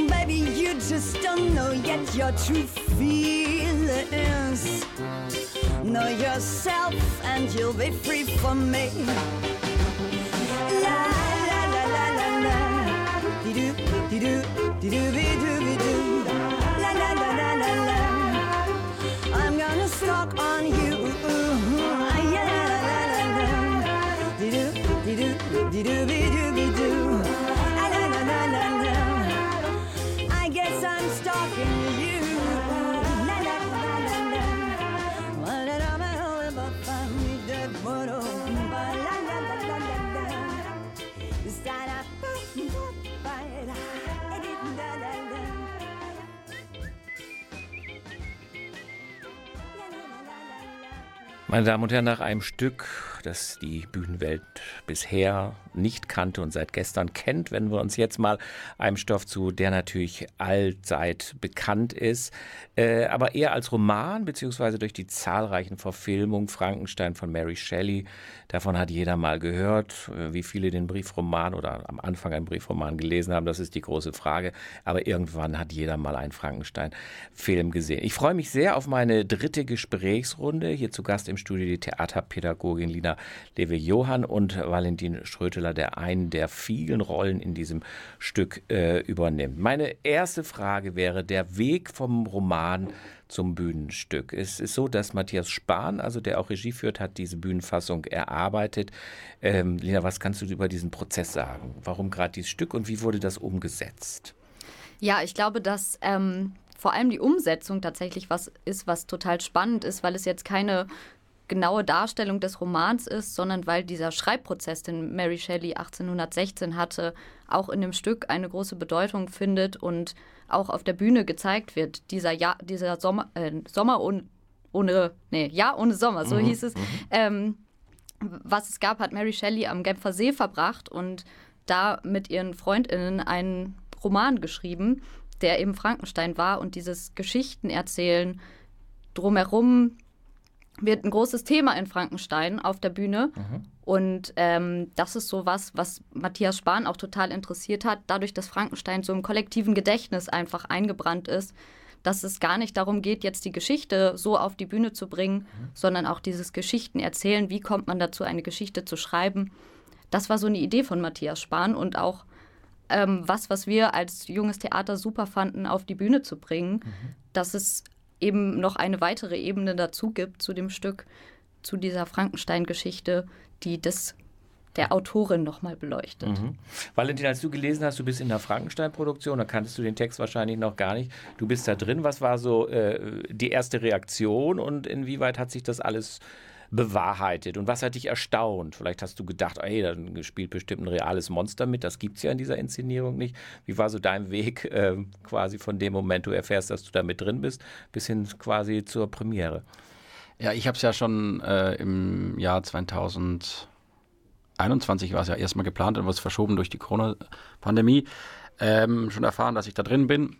F: Baby, you just don't know yet your true feelings. Know yourself and you'll be free from me. La la la la la la. La la la la la la. I'm gonna stalk on you. Yeah, la, la, la. Dee-doo, dee-doo, dee-doo, dee-doo, dee-doo. Ah,
C: Meine Damen und Herren, nach einem Stück, das die Bühnenwelt bisher nicht kannte und seit gestern kennt, wenden wir uns jetzt mal einem Stoff zu, der natürlich allzeit bekannt ist, äh, aber eher als Roman, beziehungsweise durch die zahlreichen Verfilmungen Frankenstein von Mary Shelley. Davon hat jeder mal gehört. Äh, Wie viele den Briefroman oder am Anfang einen Briefroman gelesen haben, das ist die große Frage. Aber irgendwann hat jeder mal einen Frankenstein-Film gesehen. Ich freue mich sehr auf meine dritte Gesprächsrunde. Hier zu Gast im Studio die Theaterpädagogin Lina Lewe-Johann und Valentin Schröteler, der einen der vielen Rollen in diesem Stück äh, übernimmt. Meine erste Frage wäre der Weg vom Roman zum Bühnenstück. Es ist so, dass Matthias Spahn, also der auch Regie führt, hat diese Bühnenfassung erarbeitet. Ähm, Lina, was kannst du über diesen Prozess sagen? Warum gerade dieses Stück und wie wurde das umgesetzt?
G: Ja, ich glaube, dass ähm, vor allem die Umsetzung tatsächlich was ist, was total spannend ist, weil es jetzt keine genaue Darstellung des Romans ist, sondern weil dieser Schreibprozess, den Mary Shelley 1816 hatte, auch in dem Stück eine große Bedeutung findet und auch auf der Bühne gezeigt wird. Dieser, ja dieser Sommer, äh, Sommer ohne, ohne, nee, Jahr ohne Sommer, so hieß es. Ähm, was es gab, hat Mary Shelley am Genfer See verbracht und da mit ihren Freundinnen einen Roman geschrieben, der eben Frankenstein war und dieses Geschichtenerzählen drumherum wird ein großes Thema in Frankenstein auf der Bühne. Und ähm, das ist so was, was Matthias Spahn auch total interessiert hat, dadurch, dass Frankenstein so im kollektiven Gedächtnis einfach eingebrannt ist, dass es gar nicht darum geht, jetzt die Geschichte so auf die Bühne zu bringen, sondern auch dieses Geschichten erzählen. Wie kommt man dazu, eine Geschichte zu schreiben? Das war so eine Idee von Matthias Spahn und auch ähm, was, was wir als junges Theater super fanden, auf die Bühne zu bringen, dass es eben noch eine weitere Ebene dazu gibt zu dem Stück, zu dieser Frankenstein-Geschichte, die das der Autorin nochmal beleuchtet.
C: Mhm. Valentin, als du gelesen hast, du bist in der Frankenstein-Produktion, da kanntest du den Text wahrscheinlich noch gar nicht. Du bist da drin. Was war so äh, die erste Reaktion und inwieweit hat sich das alles bewahrheitet? Und was hat dich erstaunt? Vielleicht hast du gedacht, ey, da spielt bestimmt ein reales Monster mit. Das gibt es ja in dieser Inszenierung nicht. Wie war so dein Weg äh, quasi von dem Moment, du erfährst, dass du da mit drin bist, bis hin quasi zur Premiere?
H: Ja, ich habe es ja schon äh, im Jahr 2021 war es ja erstmal geplant, dann wurde verschoben durch die Corona-Pandemie. Ähm, schon erfahren, dass ich da drin bin.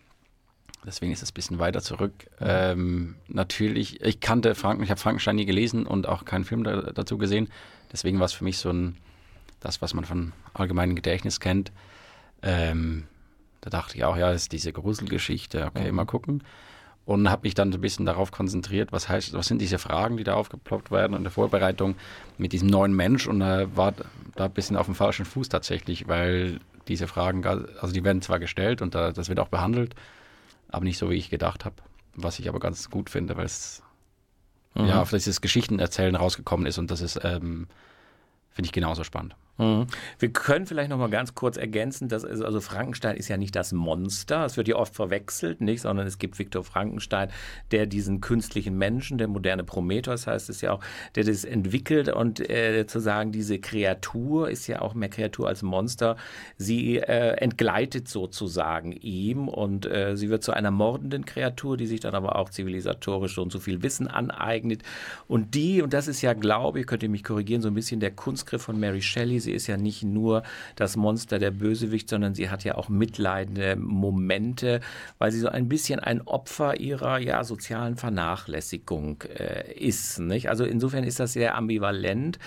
H: Deswegen ist es ein bisschen weiter zurück. Ähm, natürlich, ich kannte Franken, ich habe Frankenstein nie gelesen und auch keinen Film da, dazu gesehen. Deswegen war es für mich so ein, das, was man von allgemeinem Gedächtnis kennt. Ähm, da dachte ich auch, ja, ist diese Gruselgeschichte, okay, mal gucken. Und habe mich dann so ein bisschen darauf konzentriert, was heißt, was sind diese Fragen, die da aufgeploppt werden in der Vorbereitung mit diesem neuen Mensch und äh, war da ein bisschen auf dem falschen Fuß tatsächlich, weil diese Fragen, also die werden zwar gestellt und da, das wird auch behandelt, aber nicht so, wie ich gedacht habe. Was ich aber ganz gut finde, weil es ja auf dieses Geschichtenerzählen rausgekommen ist und das ist, ähm, finde ich genauso spannend.
C: Mhm. Wir können vielleicht noch mal ganz kurz ergänzen, dass also, Frankenstein ist ja nicht das Monster, es wird ja oft verwechselt, nicht, sondern es gibt Viktor Frankenstein, der diesen künstlichen Menschen, der moderne Prometheus heißt es ja auch, der das entwickelt. Und äh, zu sagen, diese Kreatur ist ja auch mehr Kreatur als Monster, sie äh, entgleitet sozusagen ihm und äh, sie wird zu einer mordenden Kreatur, die sich dann aber auch zivilisatorisch und so viel Wissen aneignet. Und die, und das ist ja, glaube ich, könnt ihr mich korrigieren, so ein bisschen der Kunstgriff von Mary Shelley, sie ist ja nicht nur das Monster der Bösewicht, sondern sie hat ja auch mitleidende Momente, weil sie so ein bisschen ein Opfer ihrer ja, sozialen Vernachlässigung äh, ist. Nicht? Also insofern ist das sehr ambivalent.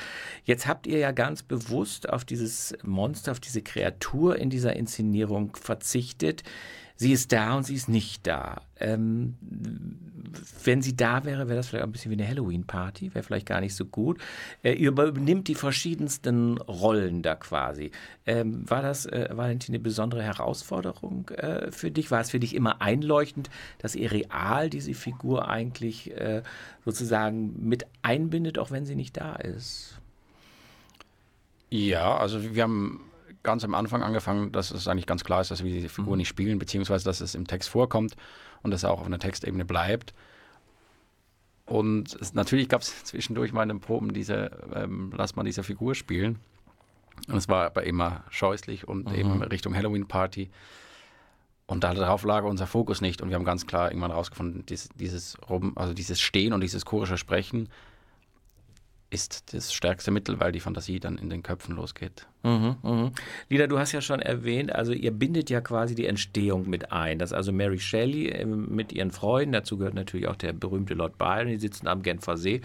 C: Jetzt habt ihr ja ganz bewusst auf dieses Monster, auf diese Kreatur in dieser Inszenierung verzichtet sie ist da und sie ist nicht da. Ähm, wenn sie da wäre, wäre das vielleicht ein bisschen wie eine Halloween-Party, wäre vielleicht gar nicht so gut. Äh, übernimmt die verschiedensten Rollen da quasi. Ähm, war das, äh, Valentin, eine besondere Herausforderung äh, für dich? War es für dich immer einleuchtend, dass ihr real diese Figur eigentlich äh, sozusagen mit einbindet, auch wenn sie nicht da ist?
H: Ja, also wir haben ganz am Anfang angefangen, dass es eigentlich ganz klar ist, dass wir diese Figur mhm. nicht spielen, beziehungsweise dass es im Text vorkommt und dass er auch auf einer Textebene bleibt. Und es, natürlich gab es (laughs) zwischendurch mal in den Proben diese, ähm, lass mal diese Figur spielen. Und es war aber immer scheußlich und mhm. eben Richtung Halloween-Party. Und darauf lag unser Fokus nicht. Und wir haben ganz klar irgendwann rausgefunden, dieses, dieses, also dieses Stehen und dieses chorische Sprechen ist das stärkste Mittel, weil die Fantasie dann in den Köpfen losgeht.
C: Mhm, mh. Lida, du hast ja schon erwähnt, also ihr bindet ja quasi die Entstehung mit ein. Das also Mary Shelley ähm, mit ihren Freunden, dazu gehört natürlich auch der berühmte Lord Byron, die sitzen am Genfer See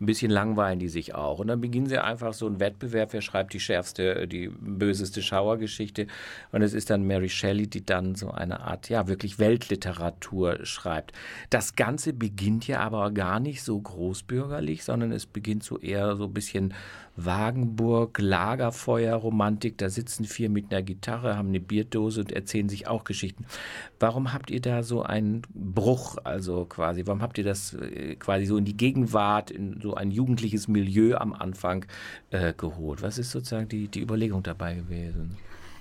C: ein bisschen langweilen die sich auch. Und dann beginnen sie einfach so einen Wettbewerb, wer schreibt die schärfste, die böseste Schauergeschichte. Und es ist dann Mary Shelley, die dann so eine Art, ja, wirklich Weltliteratur schreibt. Das Ganze beginnt ja aber gar nicht so großbürgerlich, sondern es beginnt so eher so ein bisschen Wagenburg, Lagerfeuer, Romantik. Da sitzen vier mit einer Gitarre, haben eine Bierdose und erzählen sich auch Geschichten. Warum habt ihr da so einen Bruch, also quasi, warum habt ihr das äh, quasi so in die Gegenwart, in so ein jugendliches Milieu am Anfang äh, geholt? Was ist sozusagen die, die Überlegung dabei gewesen?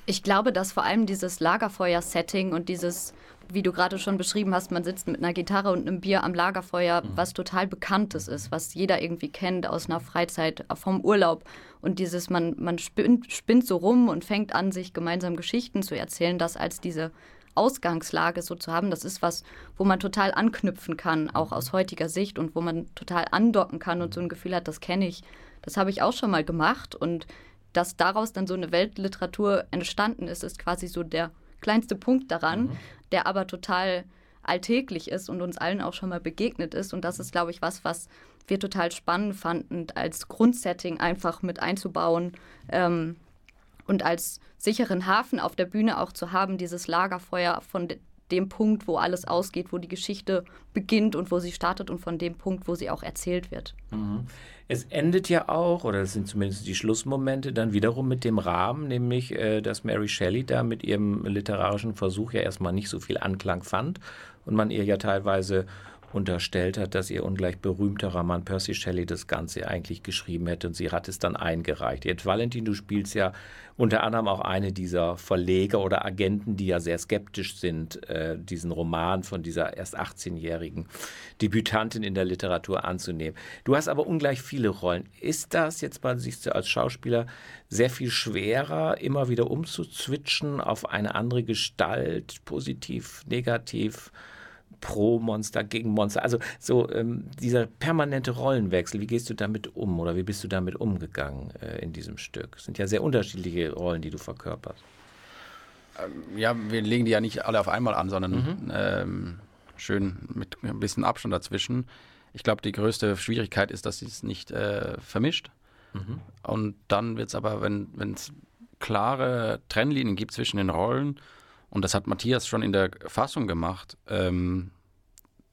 G: Ich glaube, dass vor allem dieses Lagerfeuer-Setting und dieses wie du gerade schon beschrieben hast, man sitzt mit einer Gitarre und einem Bier am Lagerfeuer, mhm. was total Bekanntes ist, was jeder irgendwie kennt aus einer Freizeit, vom Urlaub. Und dieses, man, man spinnt, spinnt so rum und fängt an, sich gemeinsam Geschichten zu erzählen, das als diese Ausgangslage so zu haben, das ist was, wo man total anknüpfen kann, auch aus heutiger Sicht und wo man total andocken kann und so ein Gefühl hat, das kenne ich, das habe ich auch schon mal gemacht und dass daraus dann so eine Weltliteratur entstanden ist, ist quasi so der kleinste Punkt daran, mhm. der aber total alltäglich ist und uns allen auch schon mal begegnet ist. Und das ist, glaube ich, was, was wir total spannend fanden, als Grundsetting einfach mit einzubauen ähm, und als sicheren Hafen auf der Bühne auch zu haben, dieses Lagerfeuer von dem Punkt, wo alles ausgeht, wo die Geschichte beginnt und wo sie startet und von dem Punkt, wo sie auch erzählt wird.
C: Mhm. Es endet ja auch, oder das sind zumindest die Schlussmomente, dann wiederum mit dem Rahmen, nämlich, äh, dass Mary Shelley da mit ihrem literarischen Versuch ja erstmal nicht so viel Anklang fand und man ihr ja teilweise unterstellt hat, dass ihr ungleich berühmterer Mann Percy Shelley das Ganze eigentlich geschrieben hätte und sie hat es dann eingereicht. Jetzt, Valentin, du spielst ja unter anderem auch eine dieser Verleger oder Agenten, die ja sehr skeptisch sind, äh, diesen Roman von dieser erst 18-jährigen Debütantin in der Literatur anzunehmen. Du hast aber ungleich viele Rollen. Ist das jetzt mal, du als Schauspieler, sehr viel schwerer, immer wieder umzuzwitschen auf eine andere Gestalt, positiv, negativ? Pro Monster, gegen Monster. Also so ähm, dieser permanente Rollenwechsel, wie gehst du damit um oder wie bist du damit umgegangen äh, in diesem Stück? Es sind ja sehr unterschiedliche Rollen, die du verkörperst.
H: Ähm, ja, wir legen die ja nicht alle auf einmal an, sondern mhm. ähm, schön mit ein bisschen Abstand dazwischen. Ich glaube, die größte Schwierigkeit ist, dass sie es nicht äh, vermischt. Mhm. Und dann wird es aber, wenn es klare Trennlinien gibt zwischen den Rollen, und das hat Matthias schon in der Fassung gemacht, ähm,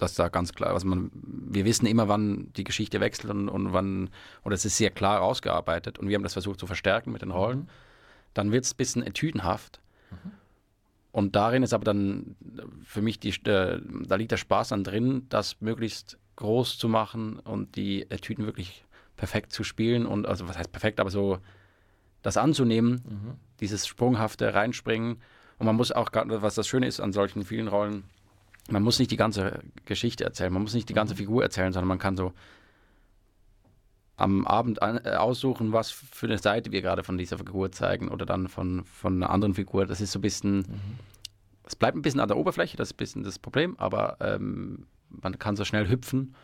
H: dass da ganz klar, also man, wir wissen immer, wann die Geschichte wechselt und, und wann, oder es ist sehr klar rausgearbeitet und wir haben das versucht zu verstärken mit den Rollen. Mhm. Dann wird es ein bisschen etüdenhaft. Mhm. Und darin ist aber dann für mich, die, äh, da liegt der Spaß dann drin, das möglichst groß zu machen und die Etüden wirklich perfekt zu spielen und, also was heißt perfekt, aber so das anzunehmen, dieses sprunghafte Reinspringen. Und man muss auch, was das Schöne ist an solchen vielen Rollen, man muss nicht die ganze Geschichte erzählen, man muss nicht die ganze Figur erzählen, sondern man kann so am Abend an, äh, aussuchen, was für eine Seite wir gerade von dieser Figur zeigen oder dann von, von einer anderen Figur. Das ist so ein bisschen, es bleibt ein bisschen an der Oberfläche, das ist ein bisschen das Problem, aber ähm, man kann so schnell hüpfen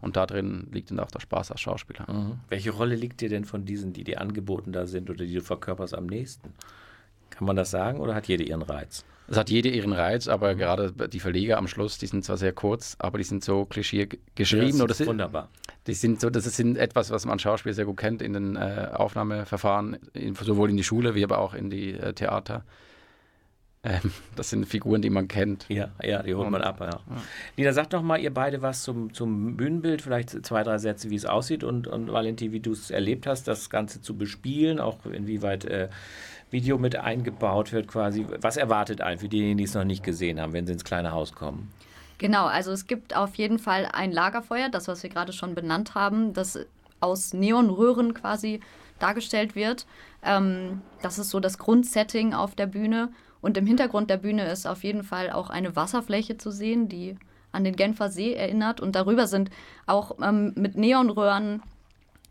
H: und da drin liegt dann auch der Spaß als Schauspieler.
C: Welche Rolle liegt dir denn von diesen, die dir angeboten da sind oder die du verkörperst, am nächsten? Kann man das sagen oder hat jede ihren Reiz?
H: Es hat jede ihren Reiz, aber gerade die Verleger am Schluss, die sind zwar sehr kurz, aber die sind so klischee geschrieben.
C: das ist wunderbar.
H: Die sind so, das ist etwas, was man als Schauspieler sehr gut kennt in den äh, Aufnahmeverfahren, in, sowohl in die Schule wie aber auch in die äh, Theater. Ähm, das sind Figuren, die man kennt.
C: Ja, ja, die holt man ab. Ja. Lina, sagt doch mal ihr beide was zum, zum Bühnenbild, vielleicht zwei, drei Sätze, wie es aussieht und, und Valentin, wie du es erlebt hast, das Ganze zu bespielen, auch inwieweit äh, Video mit eingebaut wird quasi. Was erwartet einen für diejenigen, die es noch nicht gesehen haben, wenn sie ins kleine Haus kommen?
G: Genau, also es gibt auf jeden Fall ein Lagerfeuer, das, was wir gerade schon benannt haben, das aus Neonröhren quasi dargestellt wird. Ähm, das ist so das Grundsetting auf der Bühne. Und im Hintergrund der Bühne ist auf jeden Fall auch eine Wasserfläche zu sehen, die an den Genfer See erinnert. Und darüber sind auch ähm, mit Neonröhren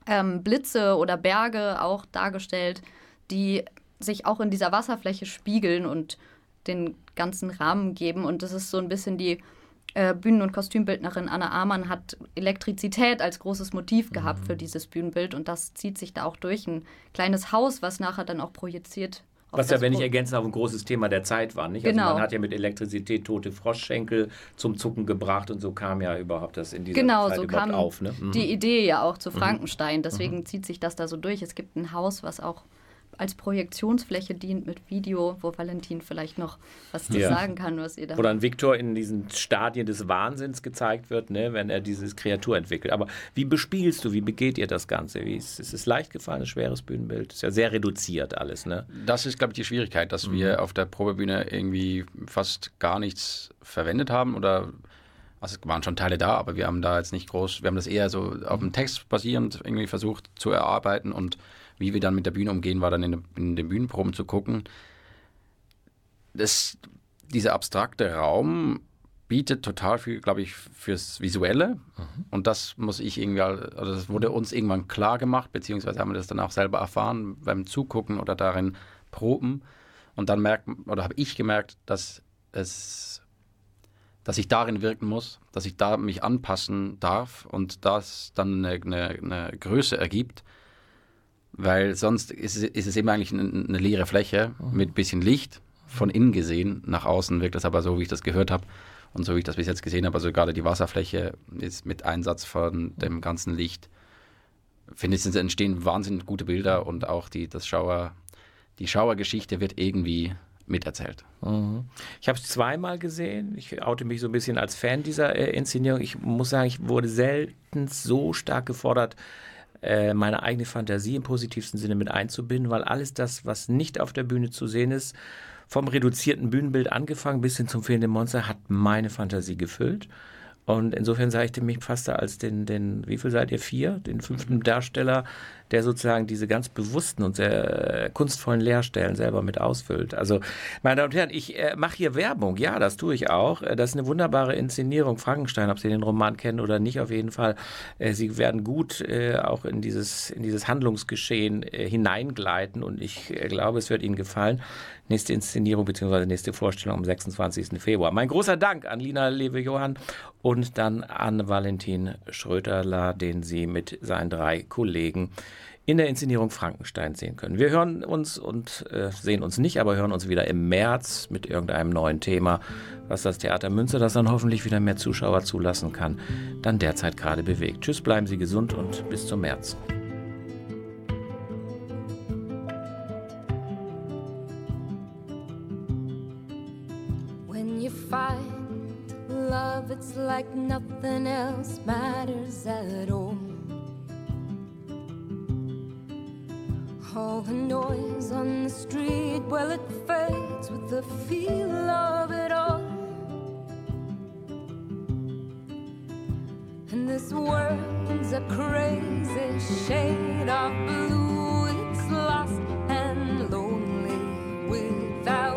G: ähm, Blitze oder Berge auch dargestellt, die sich auch in dieser Wasserfläche spiegeln und den ganzen Rahmen geben. Und das ist so ein bisschen die äh, Bühnen- und Kostümbildnerin Anna Amann hat Elektrizität als großes Motiv gehabt für dieses Bühnenbild und das zieht sich da auch durch. Ein kleines Haus, was nachher dann auch projiziert.
C: Was ja, wenn ich ergänzen darf, ein großes Thema der Zeit war. Nicht? Also
G: Genau.
C: man hat ja mit Elektrizität tote Froschschenkel zum Zucken gebracht und so kam ja überhaupt das in dieser
G: Genau,
C: Zeit
G: so
C: überhaupt
G: kam
C: auf. Ne? Mhm.
G: die Idee ja auch zu Frankenstein. Deswegen zieht sich das da so durch. Es gibt ein Haus, was auch als Projektionsfläche dient mit Video, wo Valentin vielleicht noch was zu
C: Ja.
G: sagen kann, was ihr da
C: Wo dann Victor in diesen Stadien des Wahnsinns gezeigt wird, ne, wenn er diese Kreatur entwickelt. Aber wie bespielst du, wie begeht ihr das Ganze? Wie ist, ist es leicht gefallen, ein schweres Bühnenbild? Ist ja sehr reduziert alles, ne?
H: Das ist, glaube ich, die Schwierigkeit, dass wir auf der Probebühne irgendwie fast gar nichts verwendet haben oder also es waren schon Teile da, aber wir haben da jetzt nicht groß, wir haben das eher so auf dem Text basierend irgendwie versucht zu erarbeiten und wie wir dann mit der Bühne umgehen, war dann in, in den Bühnenproben zu gucken. Das, dieser abstrakte Raum bietet total viel, glaube ich, fürs Visuelle. Und das muss ich irgendwie, also das wurde uns irgendwann klar gemacht, beziehungsweise haben wir das dann auch selber erfahren beim Zugucken oder darin proben. Und dann merkt, oder habe ich gemerkt, dass es, dass ich darin wirken muss, dass ich da mich anpassen darf und das dann eine, eine, eine Größe ergibt. Weil sonst ist es, ist es eben eigentlich eine, eine leere Fläche mit bisschen Licht. Von innen gesehen, nach außen wirkt das aber so, wie ich das gehört habe und so wie ich das bis jetzt gesehen habe. Also gerade die Wasserfläche ist mit Einsatz von dem ganzen Licht. Finde ich, entstehen wahnsinnig gute Bilder und auch die, das Schauer, die Schauergeschichte wird irgendwie miterzählt.
C: Ich habe es zweimal gesehen. Ich oute mich so ein bisschen als Fan dieser äh, Inszenierung. Ich muss sagen, ich wurde selten so stark gefordert, äh, meine eigene Fantasie im positivsten Sinne mit einzubinden, weil alles das, was nicht auf der Bühne zu sehen ist, vom reduzierten Bühnenbild angefangen bis hin zum fehlenden Monster, hat meine Fantasie gefüllt. Und insofern sah ich mich fast als den, den, wie viel seid ihr? Vier? Den fünften Darsteller, der sozusagen diese ganz bewussten und sehr äh, kunstvollen Leerstellen selber mit ausfüllt. Also, meine Damen und Herren, ich äh, mache hier Werbung. Ja, das tue ich auch. Äh, Das ist eine wunderbare Inszenierung. Frankenstein, ob Sie den Roman kennen oder nicht, auf jeden Fall. Äh, Sie werden gut äh, auch in dieses, in dieses Handlungsgeschehen äh, hineingleiten und ich glaube, es wird Ihnen gefallen. Nächste Inszenierung bzw. nächste Vorstellung am 26. Februar. Mein großer Dank an Lina Lewe-Johann und dann an Valentin Schröterler, den Sie mit seinen drei Kollegen in der Inszenierung Frankenstein sehen können. Wir hören uns und äh, sehen uns nicht, aber hören uns wieder im März mit irgendeinem neuen Thema, was das Theater Münster, das dann hoffentlich wieder mehr Zuschauer zulassen kann, dann derzeit gerade bewegt. Tschüss, bleiben Sie gesund und bis zum März.
A: Find love, it's like nothing else matters at all. all the noise on the street, well, it fades with the feel of it all. And this world's a crazy shade of blue, it's lost and lonely without.